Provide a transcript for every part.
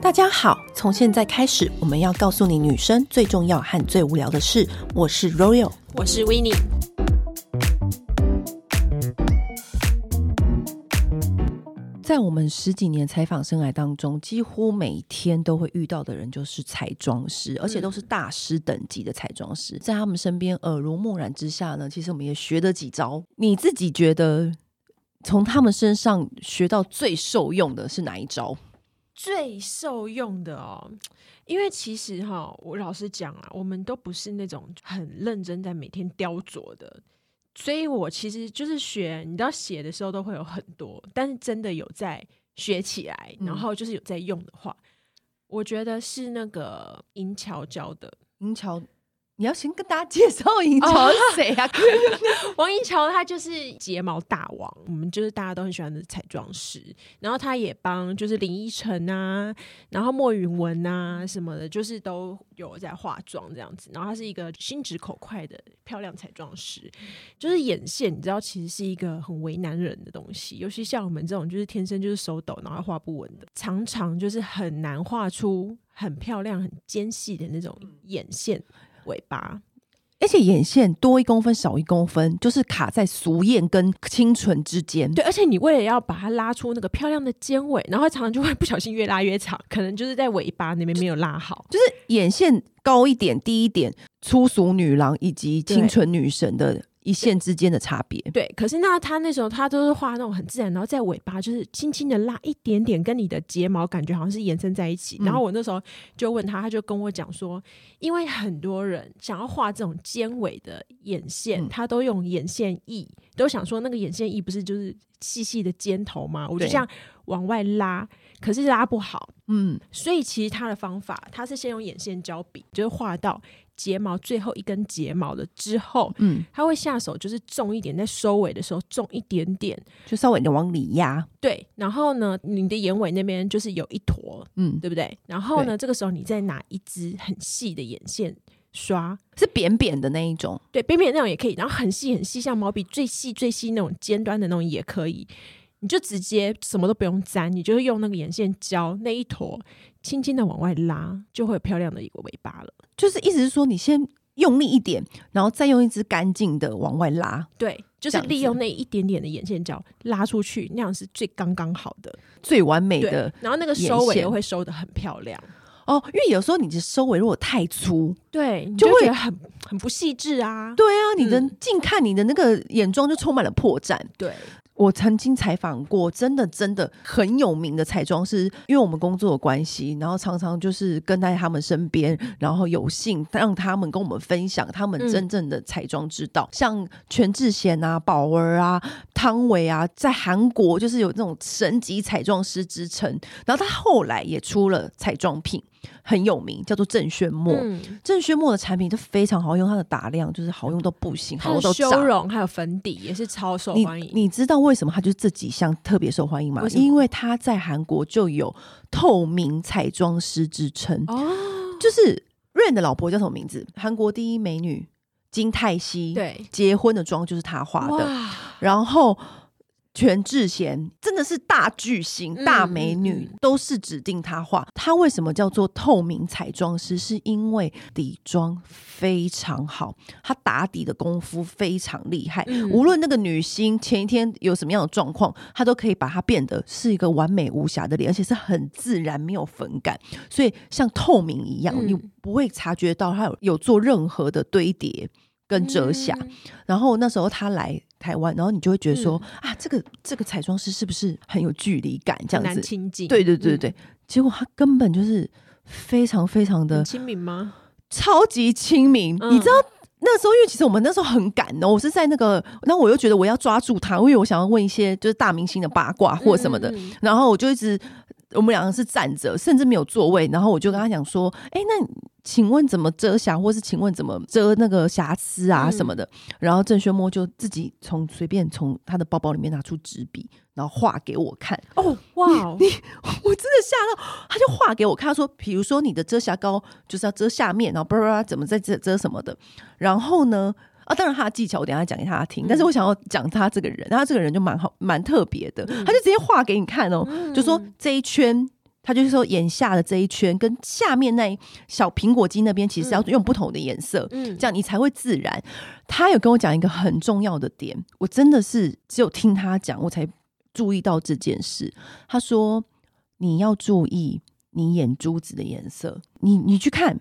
大家好，从现在开始，我们要告诉你女生最重要和最无聊的事。我是 Royal，我是 Winnie。在我们十几年采访生涯当中，几乎每天都会遇到的人就是彩妆师，而且都是大师等级的彩妆师。在他们身边耳濡目染之下呢，其实我们也学得几招。你自己觉得从他们身上学到最受用的是哪一招？最受用的哦，因为其实哈，我老实讲啊，我们都不是那种很认真在每天雕琢的，所以我其实就是学，你知道写的时候都会有很多，但是真的有在学起来，然后就是有在用的话，嗯、我觉得是那个银桥教的银桥。你要先跟大家介绍银桥是谁啊？哦、王银桥他就是睫毛大王，我们就是大家都很喜欢的彩妆师。然后他也帮就是林依晨啊，然后莫允文啊什么的，就是都有在化妆这样子。然后他是一个心直口快的漂亮彩妆师。就是眼线，你知道其实是一个很为难人的东西，尤其像我们这种就是天生就是手抖，然后画不稳的，常常就是很难画出很漂亮、很尖细的那种眼线。尾巴，而且眼线多一公分少一公分，就是卡在俗艳跟清纯之间。对，而且你为了要把它拉出那个漂亮的尖尾，然后常常就会不小心越拉越长，可能就是在尾巴那边没有拉好，就，是眼线高一点、低一点，粗俗女郎以及清纯女神的。一线之间的差别，对。可是那他那时候他都是画那种很自然，然后在尾巴就是轻轻的拉一点点，跟你的睫毛感觉好像是延伸在一起。嗯、然后我那时候就问他，他就跟我讲说，因为很多人想要画这种尖尾的眼线，嗯、他都用眼线液，都想说那个眼线液不是就是细细的尖头吗？我就这样往外拉，可是拉不好。嗯，所以其实他的方法，他是先用眼线胶笔，就是画到。睫毛最后一根睫毛了之后，嗯，他会下手就是重一点，在收尾的时候重一点点，就稍微的往里压。对，然后呢，你的眼尾那边就是有一坨，嗯，对不对？然后呢，这个时候你再拿一支很细的眼线刷，是扁扁的那一种，对，扁扁的那种也可以，然后很细很细，像毛笔最细最细那种尖端的那种也可以。你就直接什么都不用沾，你就是用那个眼线胶那一坨，轻轻的往外拉，就会有漂亮的一个尾巴了。就是意思是说，你先用力一点，然后再用一支干净的往外拉。对，就是利用那一点点的眼线胶拉出去，那样是最刚刚好的、最完美的。然后那个收尾又会收得很漂亮哦，因为有时候你的收尾如果太粗，对，就会很很不细致啊。对啊，你的近看你的那个眼妆就充满了破绽。对。我曾经采访过，真的真的很有名的彩妆师，因为我们工作的关系，然后常常就是跟在他们身边，然后有幸让他们跟我们分享他们真正的彩妆之道，嗯、像全智贤啊、宝儿啊、汤唯啊，在韩国就是有那种神级彩妆师之称，然后他后来也出了彩妆品。很有名，叫做郑轩墨。嗯、正轩墨的产品都非常好用，它的打量就是好用到不行，好用到修容还有粉底也是超受欢迎。你，你知道为什么它就是这几项特别受欢迎吗？为因为它在韩国就有透明彩妆师之称哦。就是 Rain 的老婆叫什么名字？韩国第一美女金泰熙，对，结婚的妆就是她化的。然后。全智贤真的是大巨星、大美女，都是指定她画。她为什么叫做透明彩妆师？是因为底妆非常好，她打底的功夫非常厉害。嗯、无论那个女星前一天有什么样的状况，她都可以把它变得是一个完美无瑕的脸，而且是很自然，没有粉感，所以像透明一样，嗯、你不会察觉到她有有做任何的堆叠跟遮瑕。嗯、然后那时候她来。台湾，然后你就会觉得说、嗯、啊，这个这个彩妆师是不是很有距离感？这样子，难亲近。对对对对，嗯、结果他根本就是非常非常的亲民吗？超级亲民。嗯、你知道那时候，因为其实我们那时候很赶哦，我是在那个，那我又觉得我要抓住他，因为我想要问一些就是大明星的八卦或什么的，嗯、然后我就一直。我们两个是站着，甚至没有座位。然后我就跟他讲说：“哎、欸，那请问怎么遮瑕，或是请问怎么遮那个瑕疵啊什么的？”嗯、然后郑轩墨就自己从随便从他的包包里面拿出纸笔，然后画给我看。哦，哇！你，你我真的吓到，他就画给我看，他说：“比如说你的遮瑕膏就是要遮下面，然后巴拉巴拉怎么在遮遮什么的。”然后呢？啊，当然他的技巧我等下讲给他听，嗯、但是我想要讲他这个人，他这个人就蛮好，蛮特别的，嗯、他就直接画给你看哦，嗯、就说这一圈，他就是说眼下的这一圈跟下面那小苹果肌那边，其实要用不同的颜色，嗯，这样你才会自然。他有跟我讲一个很重要的点，我真的是只有听他讲，我才注意到这件事。他说你要注意你眼珠子的颜色，你你去看。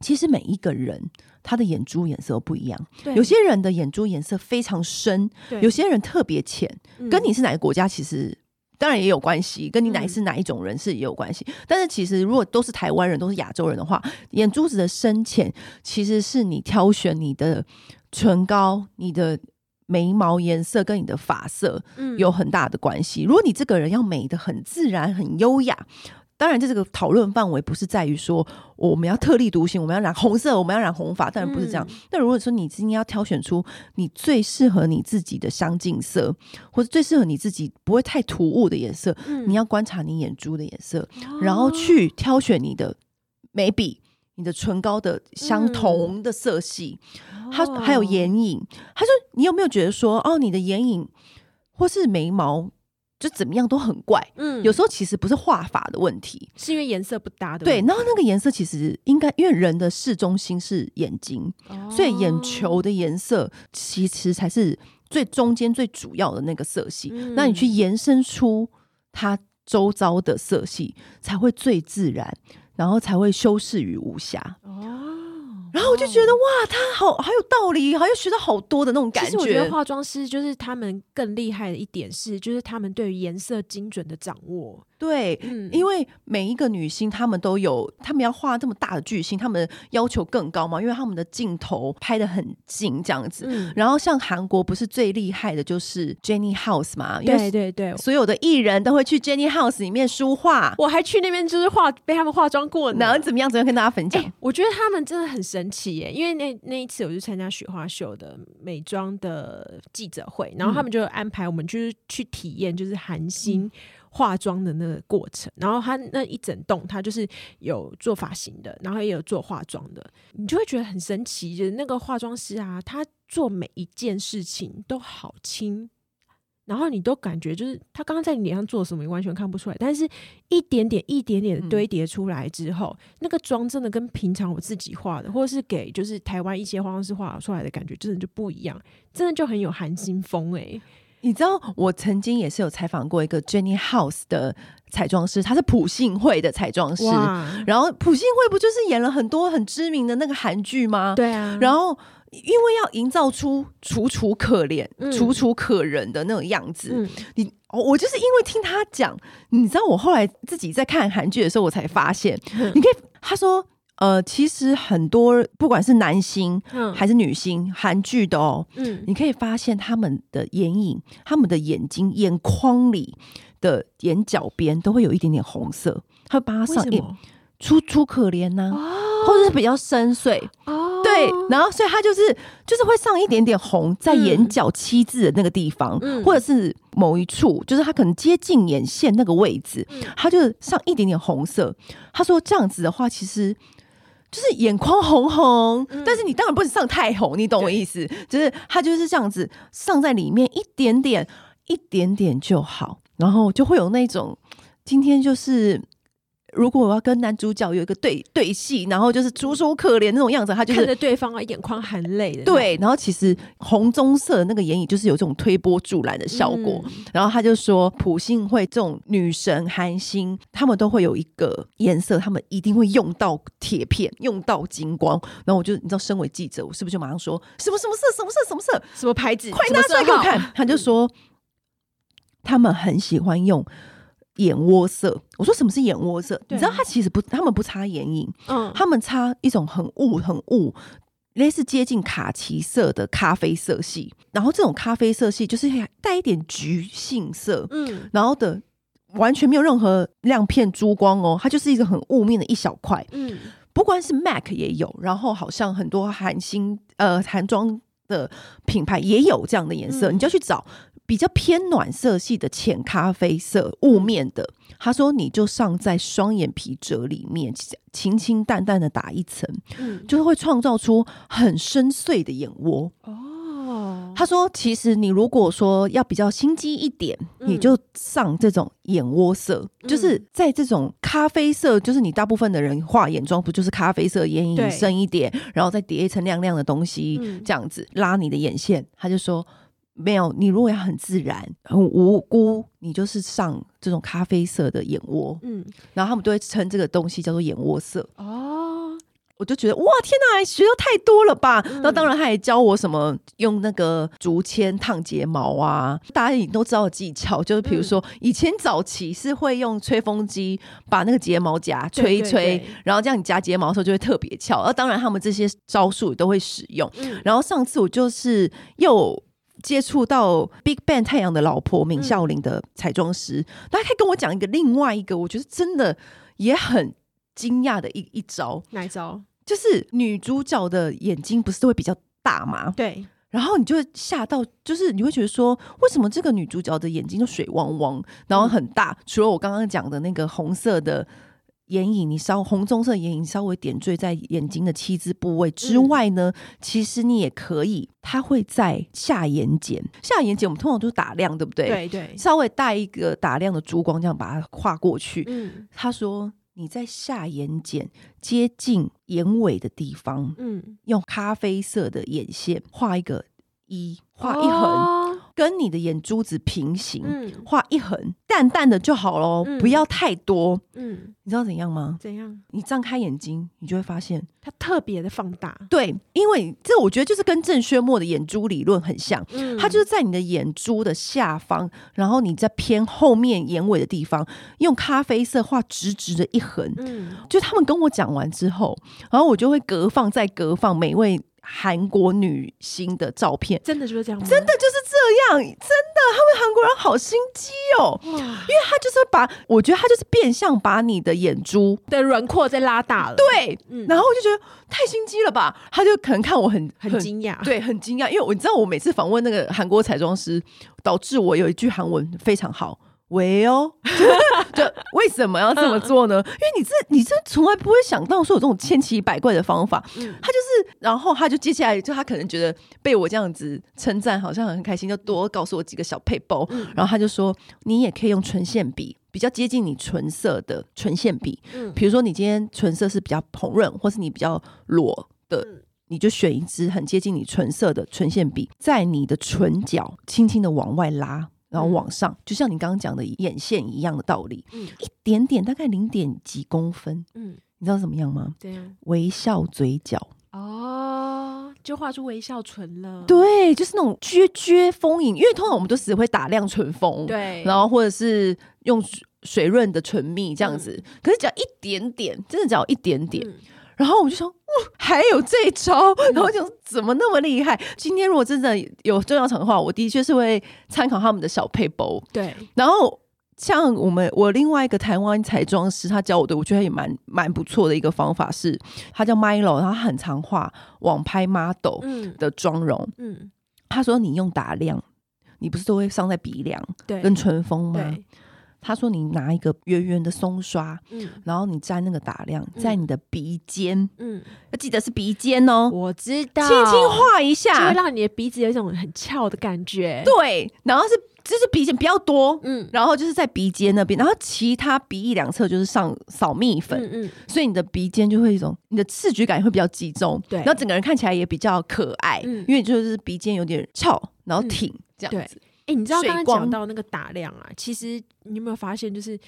其实每一个人他的眼珠颜色不一样，有些人的眼珠颜色非常深，有些人特别浅，嗯、跟你是哪个国家其实当然也有关系，跟你哪是哪一种人是也有关系。嗯、但是其实如果都是台湾人，都是亚洲人的话，眼珠子的深浅其实是你挑选你的唇膏、你的眉毛颜色跟你的发色有很大的关系。嗯、如果你这个人要美的很自然、很优雅。当然，这个讨论范围不是在于说我们要特立独行，我们要染红色，我们要染红发，当然不是这样。那、嗯、如果说你今天要挑选出你最适合你自己的相近色，或者最适合你自己不会太突兀的颜色，嗯、你要观察你眼珠的颜色，哦、然后去挑选你的眉笔、你的唇膏的相同的色系。他、嗯、还有眼影，他说你有没有觉得说哦，你的眼影或是眉毛？就怎么样都很怪，嗯，有时候其实不是画法的问题，是因为颜色不搭的。对，然后那个颜色其实应该，因为人的视中心是眼睛，哦、所以眼球的颜色其实才是最中间最主要的那个色系。嗯、那你去延伸出它周遭的色系，才会最自然，然后才会修饰于无瑕。哦。然后我就觉得哇，他好好有道理，好像学到好多的那种感觉。其实我觉得化妆师就是他们更厉害的一点是，就是他们对于颜色精准的掌握。对，嗯，因为每一个女星，她们都有，她们要画这么大的巨星，她们要求更高嘛，因为他们的镜头拍的很近，这样子。嗯、然后像韩国不是最厉害的就是 Jenny House 嘛？对对对，所有的艺人都会去 Jenny House 里面梳化，我还去那边就是化被他们化妆过呢。然后怎么样？怎么样跟大家分享？我觉得他们真的很神奇耶，因为那那一次我就参加雪花秀的美妆的记者会，然后他们就安排我们就是去体验，就是韩星。嗯化妆的那个过程，然后他那一整栋，他就是有做发型的，然后也有做化妆的，你就会觉得很神奇。就是那个化妆师啊，他做每一件事情都好轻，然后你都感觉就是他刚刚在你脸上做什么，你完全看不出来。但是一点点、一点点的堆叠出来之后，嗯、那个妆真的跟平常我自己画的，或者是给就是台湾一些化妆师画出来的感觉，真的就不一样，真的就很有韩星风哎、欸。你知道我曾经也是有采访过一个 Jenny House 的彩妆师，他是朴信惠的彩妆师。然后朴信惠不就是演了很多很知名的那个韩剧吗？对啊。然后因为要营造出楚楚可怜、嗯、楚楚可人的那种样子，嗯、你我就是因为听他讲，你知道我后来自己在看韩剧的时候，我才发现，嗯、你可以他说。呃，其实很多不管是男星还是女星，韩剧的哦，嗯，你可以发现他们的眼影、他们的眼睛眼眶里的眼角边都会有一点点红色，他会帮他上眼，楚楚可怜呐、啊，哦、或者是比较深邃哦，对，然后所以他就是就是会上一点点红在眼角七字的那个地方，嗯、或者是某一处，就是他可能接近眼线那个位置，嗯、他就上一点点红色。他说这样子的话，其实。就是眼眶红红，嗯、但是你当然不能上太红，你懂我意思？就是它就是这样子上在里面一点点，一点点就好，然后就会有那种今天就是。如果我要跟男主角有一个对对戏，然后就是楚楚可怜那种样子，他就是看着对方啊，眼眶含泪的。对，然后其实红棕色的那个眼影就是有这种推波助澜的效果。嗯、然后他就说，普信会这种女神韩星，他们都会有一个颜色，他们一定会用到铁片，用到金光。然后我就你知道，身为记者，我是不是就马上说什么什么色，什么色，什么色，什么牌子？快拿出来给我看！他就说，他们很喜欢用。眼窝色，我说什么是眼窝色？你知道他其实不，他们不擦眼影，嗯，他们擦一种很雾、很雾，类似接近卡其色的咖啡色系。然后这种咖啡色系就是带一点橘杏色，嗯，然后的完全没有任何亮片珠光哦，它就是一个很雾面的一小块，嗯，不管是 MAC 也有，然后好像很多韩星呃韩妆的品牌也有这样的颜色，嗯、你就要去找。比较偏暖色系的浅咖啡色雾面的，他说你就上在双眼皮褶里面，清清淡淡的打一层，嗯，就是会创造出很深邃的眼窝。哦，他说其实你如果说要比较心机一点，嗯，你就上这种眼窝色，嗯，就是在这种咖啡色，就是你大部分的人画眼妆不就是咖啡色，眼影深一点，然后再叠一层亮亮的东西，嗯，这样子拉你的眼线。他就说。没有，你如果要很自然、很无辜，你就是上这种咖啡色的眼窝，嗯，然后他们都会称这个东西叫做眼窝色。哦，我就觉得哇，天哪，学的太多了吧？那、嗯、当然，他也教我什么用那个竹签烫睫毛啊，大家也都知道的技巧，就是比如说、嗯、以前早期是会用吹风机把那个睫毛夹吹一吹，对对对，然后这样你夹睫毛的时候就会特别翘。而当然，他们这些招数也都会使用。嗯、然后上次我就是又。接触到 Big Bang 太阳的老婆闵孝琳的彩妆师，大家可以跟我讲一个另外一个，我觉得真的也很惊讶的一一招。哪一招？就是女主角的眼睛不是都会比较大吗？对。然后你就会吓到，就是你会觉得说，为什么这个女主角的眼睛就水汪汪，然后很大？嗯、除了我刚刚讲的那个红色的。眼影，你稍红棕色眼影稍微点缀在眼睛的七字部位之外呢，嗯、其实你也可以，它会在下眼睑。下眼睑我们通常都是打亮，对不对？对对，稍微带一个打亮的珠光，这样把它画过去。嗯，他说你在下眼睑接近眼尾的地方，嗯，用咖啡色的眼线画一个一，画一横。哦跟你的眼珠子平行，画、嗯、一横，淡淡的就好喽，嗯、不要太多。嗯，你知道怎样吗？怎样？你张开眼睛，你就会发现它特别的放大。对，因为这我觉得就是跟郑轩墨的眼珠理论很像。嗯，它就是在你的眼珠的下方，然后你在偏后面眼尾的地方，用咖啡色画直直的一横。嗯，就他们跟我讲完之后，然后我就会隔放再隔放每位。韩国女星的照片，真的就是这样吗？真的就是这样，真的，他们韩国人好心机哦，因为他就是把，我觉得他就是变相把你的眼珠的轮廓再拉大了，对，嗯、然后我就觉得太心机了吧，他就可能看我很很惊讶，对，很惊讶，因为我你知道我每次访问那个韩国彩妆师，导致我有一句韩文非常好。喂哦，就为什么要这么做呢？因为你这你这从来不会想到说有这种千奇百怪的方法。嗯，他就是，然后他就接下来就他可能觉得被我这样子称赞，好像很开心，就多告诉我几个小配包。嗯，然后他就说，你也可以用唇线笔，比较接近你唇色的唇线笔。嗯，比如说你今天唇色是比较红润，或是你比较裸的，你就选一支很接近你唇色的唇线笔，在你的唇角轻轻的往外拉。然后往上，嗯、就像你刚刚讲的眼线一样的道理，嗯，一点点，大概零点几公分，嗯，你知道怎么样吗？对呀，微笑嘴角，哦，就画出微笑唇了。对，就是那种撅撅丰盈，因为通常我们都只会打亮唇峰，对，然后或者是用水润的唇蜜这样子，嗯、可是只要一点点，真的只要一点点。嗯然后我就说，哇，还有这一招，然后就怎么那么厉害？今天如果真的有重要场的话，我的确是会参考他们的小配包。对，然后像我们我另外一个台湾彩妆师，他教我的，我觉得也蛮蛮不错的一个方法是，他叫 Milo，他很常画网拍 model 的妆容。嗯，嗯他说你用打亮，你不是都会上在鼻梁对跟唇峰吗？他说：“你拿一个圆圆的松刷，嗯，然后你沾那个打亮在你的鼻尖，嗯，要记得是鼻尖哦。我知道，轻轻画一下，就会让你的鼻子有一种很翘的感觉。对，然后是就是鼻尖比较多，嗯，然后就是在鼻尖那边，然后其他鼻翼两侧就是上扫蜜粉，嗯嗯，所以你的鼻尖就会一种你的视觉感也会比较集中，对，然后整个人看起来也比较可爱，嗯，因为就是鼻尖有点翘，然后挺这样子。”你知道刚刚讲到那个打量啊？其实你有没有发现，就是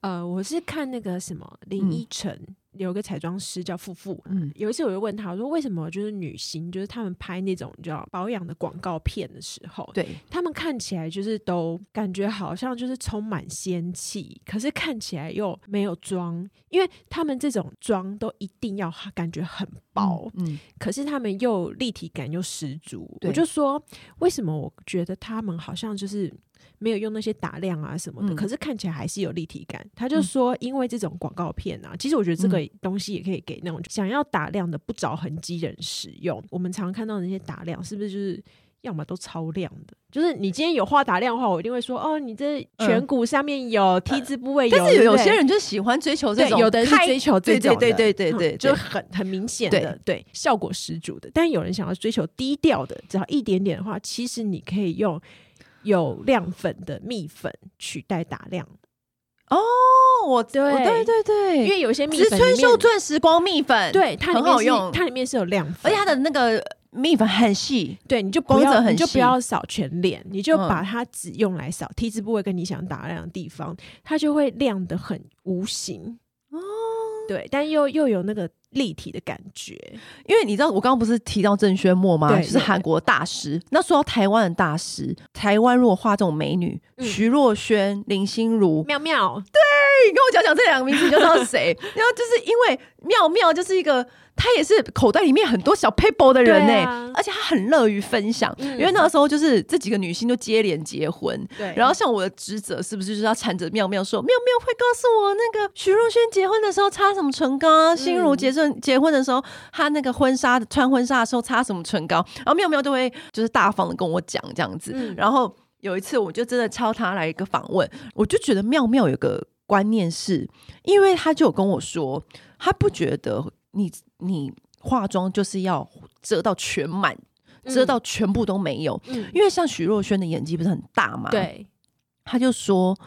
呃，我是看那个什么林依晨。嗯有个彩妆师叫富富，嗯，有一次我就问他，我说为什么就是女星，就是他们拍那种叫保养的广告片的时候，对，他们看起来就是都感觉好像就是充满仙气，可是看起来又没有妆，因为他们这种妆都一定要感觉很薄，嗯，嗯，可是他们又立体感又十足，我就说为什么我觉得他们好像就是。没有用那些打亮啊什么的，嗯、可是看起来还是有立体感。他就说，因为这种广告片啊，嗯、其实我觉得这个东西也可以给那种想要打亮的不着痕迹人使用。我们常常看到那些打亮，是不是就是要么都超亮的。就是你今天有画打亮的话，我一定会说哦，你这颧骨上面有 T 字部位有。但是有些人就喜欢追求这种，有的人是追求这种，对对对对对，就很很明显的，对效果十足的。但有人想要追求低调的，只要一点点的话，其实你可以用有亮粉的蜜粉取代打亮。哦，我对对对对，因为有些蜜粉，植村秀钻石光蜜粉，对，它很好用，它里面是有亮粉，而且它的那个。蜜粉很细，对，你就不要，你就不要扫全脸，你就把它只用来扫 T 字部位跟你想打亮的地方，它就会亮的很无形哦。对，但又又有那个立体的感觉，因为你知道我刚刚不是提到郑轩墨吗？就是韩国大师。那说到台湾的大师，台湾如果画这种美女，嗯、徐若瑄、林心如、妙妙，对，你跟我讲讲这两个名字，你就知道是谁。然后就是因为妙妙就是一个。他也是口袋里面很多小 paper 的人呢、欸，啊、而且他很乐于分享。嗯、因为那个时候就是这几个女星都接连结婚，对。然后像我的职责是不是就是要缠着妙妙说，妙妙会告诉我那个徐若瑄结婚的时候擦什么唇膏，心如结婚结婚的时候，她那个婚纱穿婚纱的时候擦什么唇膏，然后妙妙都会就是大方的跟我讲这样子。嗯、然后有一次我就真的敲她来一个访问，我就觉得妙妙有个观念是，因为她就有跟我说，她不觉得。你你化妆就是要遮到全满，嗯、遮到全部都没有，嗯、因为像许若瑄的眼睛不是很大嘛？对，他就说，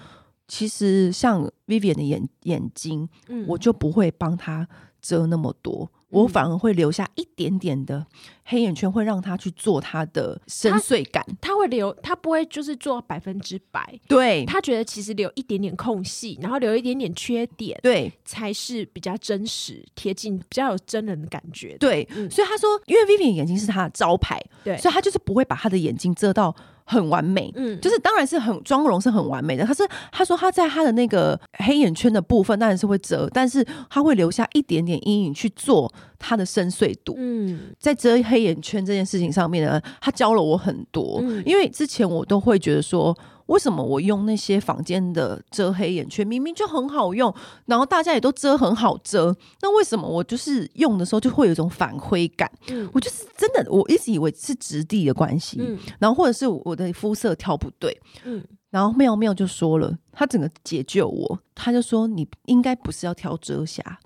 其实像 Vivienne 的眼眼睛，嗯、我就不会帮他遮那么多。我反而会留下一点点的黑眼圈，会让他去做他的深邃感。他会留，他不会就是做百分之百。对，他觉得其实留一点点空隙，然后留一点点缺点，对，才是比较真实、贴近、比较有真人的感觉。对，嗯、所以他说，因为 Vivienne 眼睛是他的招牌，对，所以他就是不会把他的眼睛遮到。很完美，嗯，就是当然是很妆容是很完美的。可是他说他在他的那个黑眼圈的部分当然是会遮，但是他会留下一点点阴影去做他的深邃度。嗯，在遮黑眼圈这件事情上面呢，他教了我很多。嗯，因为之前我都会觉得说。为什么我用那些房间的遮黑眼圈，明明就很好用，然后大家也都遮很好遮，那为什么我就是用的时候就会有一种反灰感？嗯，我就是真的，我一直以为是质地的关系，嗯，然后或者是我的肤色挑不对，嗯，然后妙妙就说了，他整个解救我，他就说你应该不是要挑遮瑕，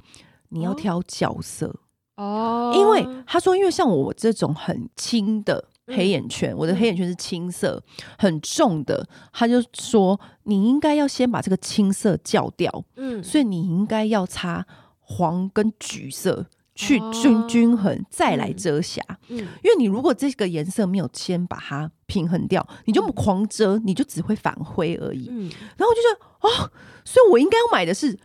你要挑角色哦，因为他说，因为像我这种很轻的。黑眼圈，我的黑眼圈是青色，很重的。他就说，你应该要先把这个青色叫掉，嗯，所以你应该要擦黄跟橘色去均均衡，再来遮瑕，嗯，因为你如果这个颜色没有先把它平衡掉，你就狂遮，你就只会反灰而已。嗯，然后我就觉得，哦，所以我应该要买的是。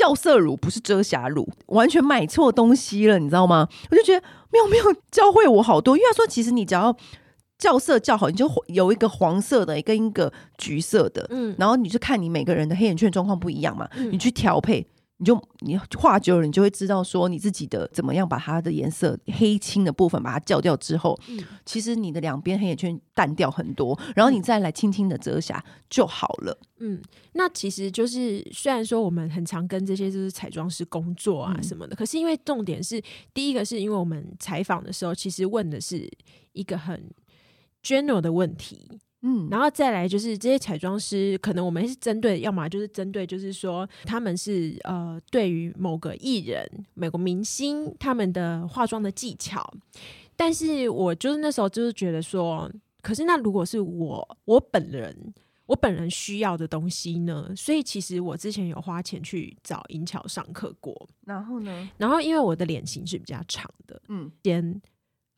校色乳不是遮瑕乳，完全买错东西了，你知道吗？我就觉得妙妙教会我好多，因为他说其实你只要校色校好，你就有一个黄色的跟一个橘色的，嗯，然后你就看你每个人的黑眼圈状况不一样嘛，嗯，你去调配。你就你画久了，你就会知道说你自己的怎么样把它的颜色黑青的部分把它叫掉之后，嗯，其实你的两边黑眼圈淡掉很多，然后你再来轻轻的遮瑕就好了。嗯，那其实就是虽然说我们很常跟这些就是彩妆师工作啊什么的，嗯，可是因为重点是第一个是因为我们采访的时候其实问的是一个很 general 的问题。嗯，然后再来就是这些彩妆师，可能我们是针对，要么就是针对，就是说他们是呃，对于某个艺人、某个明星他们的化妆的技巧。但是我就是那时候就是觉得说，可是那如果是我我本人，我本人需要的东西呢？所以其实我之前有花钱去找银桥上课过。然后呢？然后因为我的脸型是比较长的，嗯，先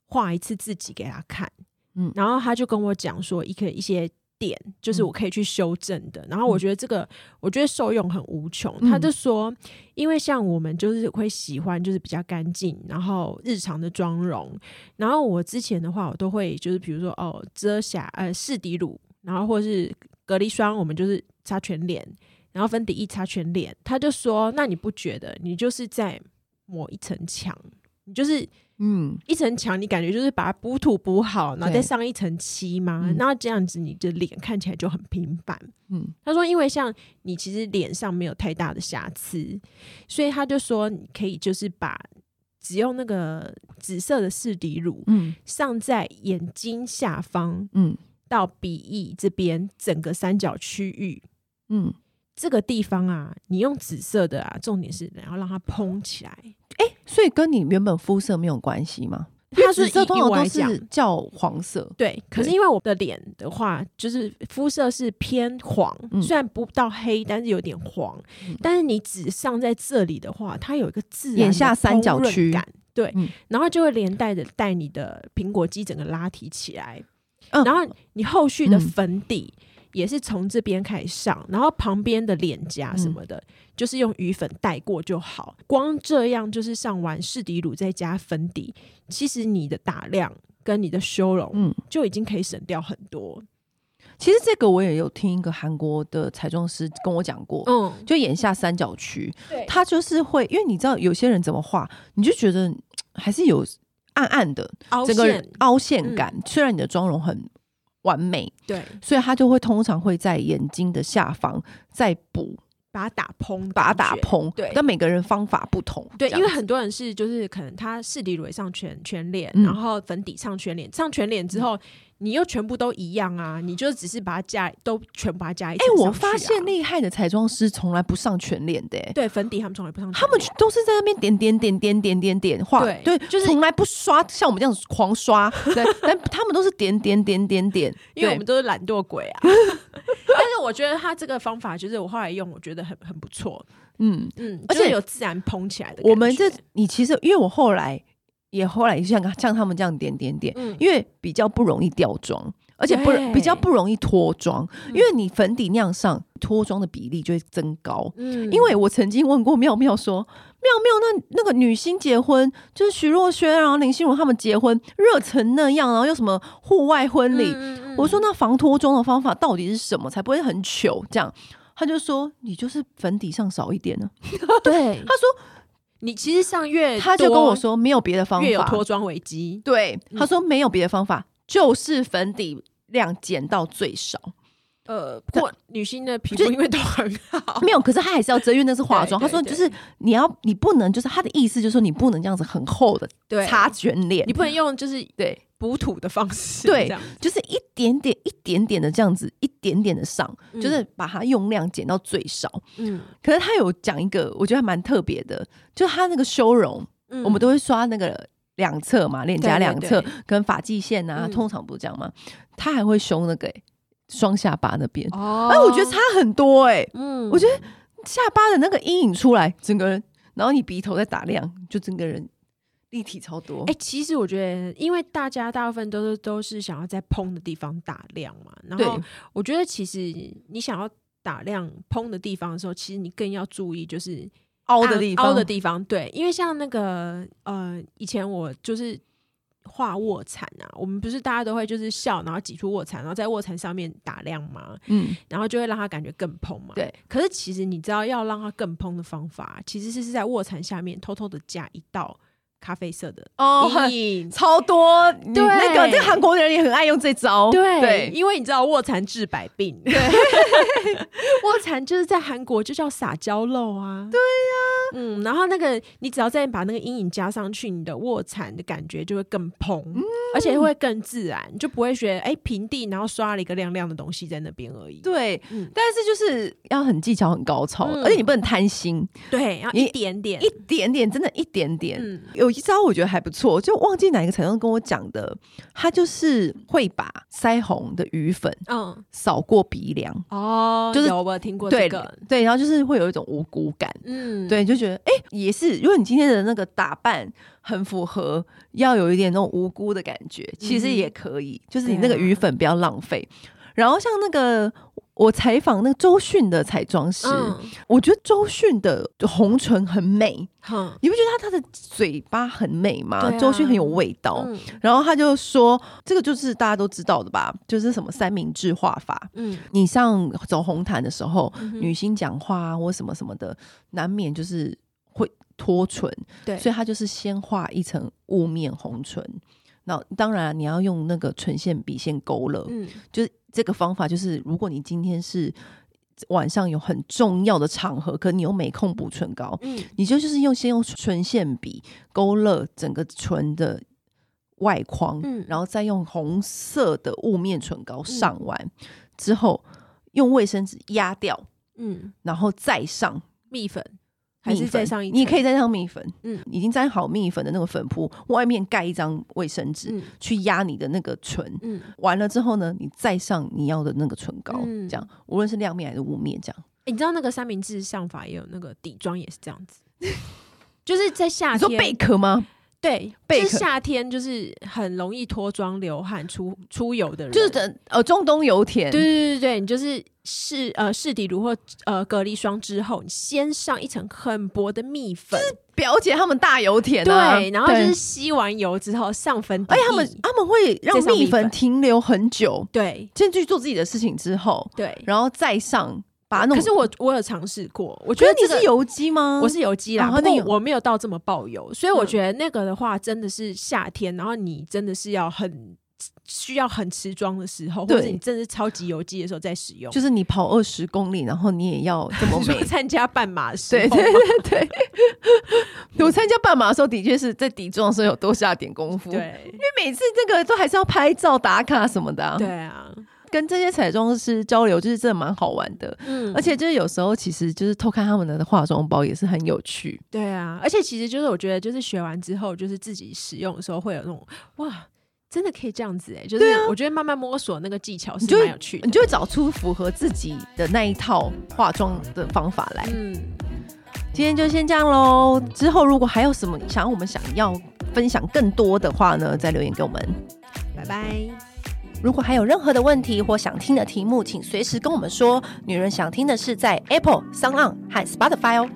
画一次自己给他看。嗯，然后他就跟我讲说一个一些点，就是我可以去修正的。嗯、然后我觉得这个，我觉得受用很无穷。嗯、他就说，因为像我们就是会喜欢就是比较干净，然后日常的妆容。然后我之前的话，我都会就是比如说哦，遮瑕呃试底乳，然后或是隔离霜，我们就是擦全脸，然后粉底液擦全脸。他就说，那你不觉得你就是在抹一层墙，你就是。嗯，一层墙，你感觉就是把它补土补好，然后再上一层漆吗？那、嗯、这样子你的脸看起来就很平凡。嗯，他说，因为像你其实脸上没有太大的瑕疵，所以他就说你可以就是把只用那个紫色的适底乳，嗯，上在眼睛下方，嗯，到鼻翼这边整个三角区域，嗯，这个地方啊，你用紫色的啊，重点是然后让它蓬起来，哎、欸，所以跟你原本肤色没有关系吗？它是紫色通常都是叫黄色，对。可是因为我的脸的话，就是肤色是偏黄，嗯，虽然不到黑，但是有点黄。嗯，但是你只上在这里的话，它有一个自然眼下三角区感，对，嗯，然后就会连带着带你的苹果肌整个拉提起来，嗯，然后你后续的粉底。嗯也是从这边开始上，然后旁边的脸颊什么的，嗯，就是用余粉带过就好。光这样就是上完适底乳再加粉底，其实你的打量跟你的修容，嗯，就已经可以省掉很多。其实这个我也有听一个韩国的彩妆师跟我讲过，嗯，就眼下三角区，对，他就是会，因为你知道有些人怎么画，你就觉得还是有暗暗的凹整个凹陷感，嗯，虽然你的妆容很。完美，对，所以他就会通常会在眼睛的下方再补，把它打蓬，把它打蓬。对，但每个人方法不同，对，因为很多人是就是可能他适底乳上全全脸，嗯，然后粉底上全脸，上全脸之后。嗯你又全部都一样啊？你就只是把它加，都全部把它加一起。哎、欸，我发现厉害的彩妆师从来不上全脸的、欸，对粉底他们从来不上，他们都是在那边点点点点点点点画，对，对就是从来不刷，像我们这样子狂刷，对，但他们都是点点点点点，因为我们都是懒惰鬼啊。但是我觉得他这个方法，就是我后来用，我觉得很很不错，嗯嗯，而且有自然蓬起来的。我们这你其实，因为我后来。也后来像像他们这样点点点，嗯、因为比较不容易掉妆，而且不比较不容易脱妆，因为你粉底那样上脱妆的比例就会增高。嗯，因为我曾经问过妙妙说，妙妙那那个女星结婚，就是徐若瑄然后林心如他们结婚热成那样，然后又什么户外婚礼，嗯，我说那防脱妆的方法到底是什么，才不会很糗？这样他就说你就是粉底上少一点呢。对，他说。你其实上月，他就跟我说没有别的方法，越有脱妆危机。对，他说没有别的方法，嗯，就是粉底量减到最少。呃，不过女性的皮肤因为都很好，没有，可是她还是要遮，因为那是化妆。她说就是你要，你不能，就是她的意思就是说你不能这样子很厚的擦全脸，你不能用就是对。补土的方式，对，就是一点点、一点点的这样子，一点点的上，嗯、就是把它用量减到最少。嗯，可是她有讲一个，我觉得还蛮特别的，就她那个修容、嗯，我们都会刷那个两侧嘛，脸颊两侧跟发际线啊，通常不是这样吗？他还会修那个双、欸、下巴那边，哦，哎，我觉得差很多哎、欸，嗯，我觉得下巴的那个阴影出来，整个人，然后你鼻头再打亮，就整个人。立体超多，哎、欸，其实我觉得，因为大家大部分都是都是想要在蓬的地方打亮嘛，然后我觉得其实你想要打亮蓬的地方的时候，其实你更要注意就是凹的地方，凹的地方，对，因为像那个呃，以前我就是画卧蚕啊，我们不是大家都会就是笑，然后挤出卧蚕，然后在卧蚕上面打亮嘛，嗯，然后就会让它感觉更蓬嘛，对。可是其实你知道要让它更蓬的方法，其实是是在卧蚕下面偷偷的加一道。咖啡色的哦，超多。对，那个这个韩国人也很爱用这招。对，对因为你知道卧蚕治百病。对，卧蚕就是在韩国就叫撒娇露啊。对呀、啊，嗯，然后那个你只要再把那个阴影加上去，你的卧蚕的感觉就会更蓬，嗯、而且会更自然，就不会觉得哎、欸、平地然后刷了一个亮亮的东西在那边而已。对、嗯，但是就是要很技巧很高超，嗯、而且你不能贪心。对，要一点点，一点点，真的一点点。嗯，有。一招我觉得还不错，就忘记哪一个彩妆跟我讲的，他就是会把腮红的余粉嗯扫过鼻梁哦，就是有没有听过这个？对，对，然后就是会有一种无辜感，嗯，对，就觉得哎、欸、也是，如果你今天的那个打扮很符合，要有一点那种无辜的感觉，其实也可以，嗯、就是你那个余粉不要浪费、啊。然后像那个。我采访那个周迅的彩妆师、嗯，我觉得周迅的红唇很美，嗯、你不觉得他他的嘴巴很美吗？啊、周迅很有味道、嗯。然后他就说，这个就是大家都知道的吧，就是什么三明治画法。嗯，你上走红毯的时候，嗯、女星讲话啊或什么什么的，难免就是会脱唇。对，所以他就是先画一层雾面红唇。那当然你要用那个唇线笔先勾勒。嗯，就是。这个方法就是，如果你今天是晚上有很重要的场合，可你又没空补唇膏，嗯，你就就是用先用唇线笔勾勒整个唇的外框，嗯然后再用红色的雾面唇膏上完、嗯、之后，用卫生纸压掉，嗯，然后再上蜜粉。还是再上一，你也可以再上蜜粉。嗯，已经沾好蜜粉的那个粉扑，外面盖一张卫生纸，嗯、去压你的那个唇。嗯，完了之后呢，你再上你要的那个唇膏，嗯、这样无论是亮面还是雾面，这样。哎、欸，你知道那个三明治上法也有那个底妆也是这样子，就是在夏天。你说贝壳吗？对，就是夏天，就是很容易脱妆、流汗、出出油的人，就是等呃中东油田。对对对对，你就是试呃试底乳或呃隔离霜之后，你先上一层很薄的蜜粉，就是表姐他们大油田啊。对，然后就是吸完油之后上粉底，而且他们他们会让蜜粉停留很久。对，先去做自己的事情之后，对，然后再上。把它弄可是我我有尝试过，我觉得、这个、你是油肌吗？我是油肌啦，不过我没有到这么爆油，所以我觉得那个的话真的是夏天，然后你真的是要很需要很持妆的时候，或者你真的是超级油肌的时候再使用。就是你跑二十公里，然后你也要这么 美。参加半马的时候，对对对对。我参加半马的时候，的确是在底妆的时候有多下点功夫，对，因为每次这个都还是要拍照打卡什么的、啊，对啊。跟这些彩妆师交流，就是真的蛮好玩的，嗯，而且就是有时候其实就是偷看他们的化妆包也是很有趣，对啊，而且其实就是我觉得就是学完之后，就是自己使用的时候会有那种哇，真的可以这样子哎、欸，就是我觉得慢慢摸索那个技巧是蛮有趣的，你就会找出符合自己的那一套化妆的方法来。嗯，今天就先这样喽，之后如果还有什么想要我们想要分享更多的话呢，再留言给我们，拜拜。如果还有任何的问题或想听的题目，请随时跟我们说。女人想听的是在 Apple、SoundOn 和 Spotify 哦。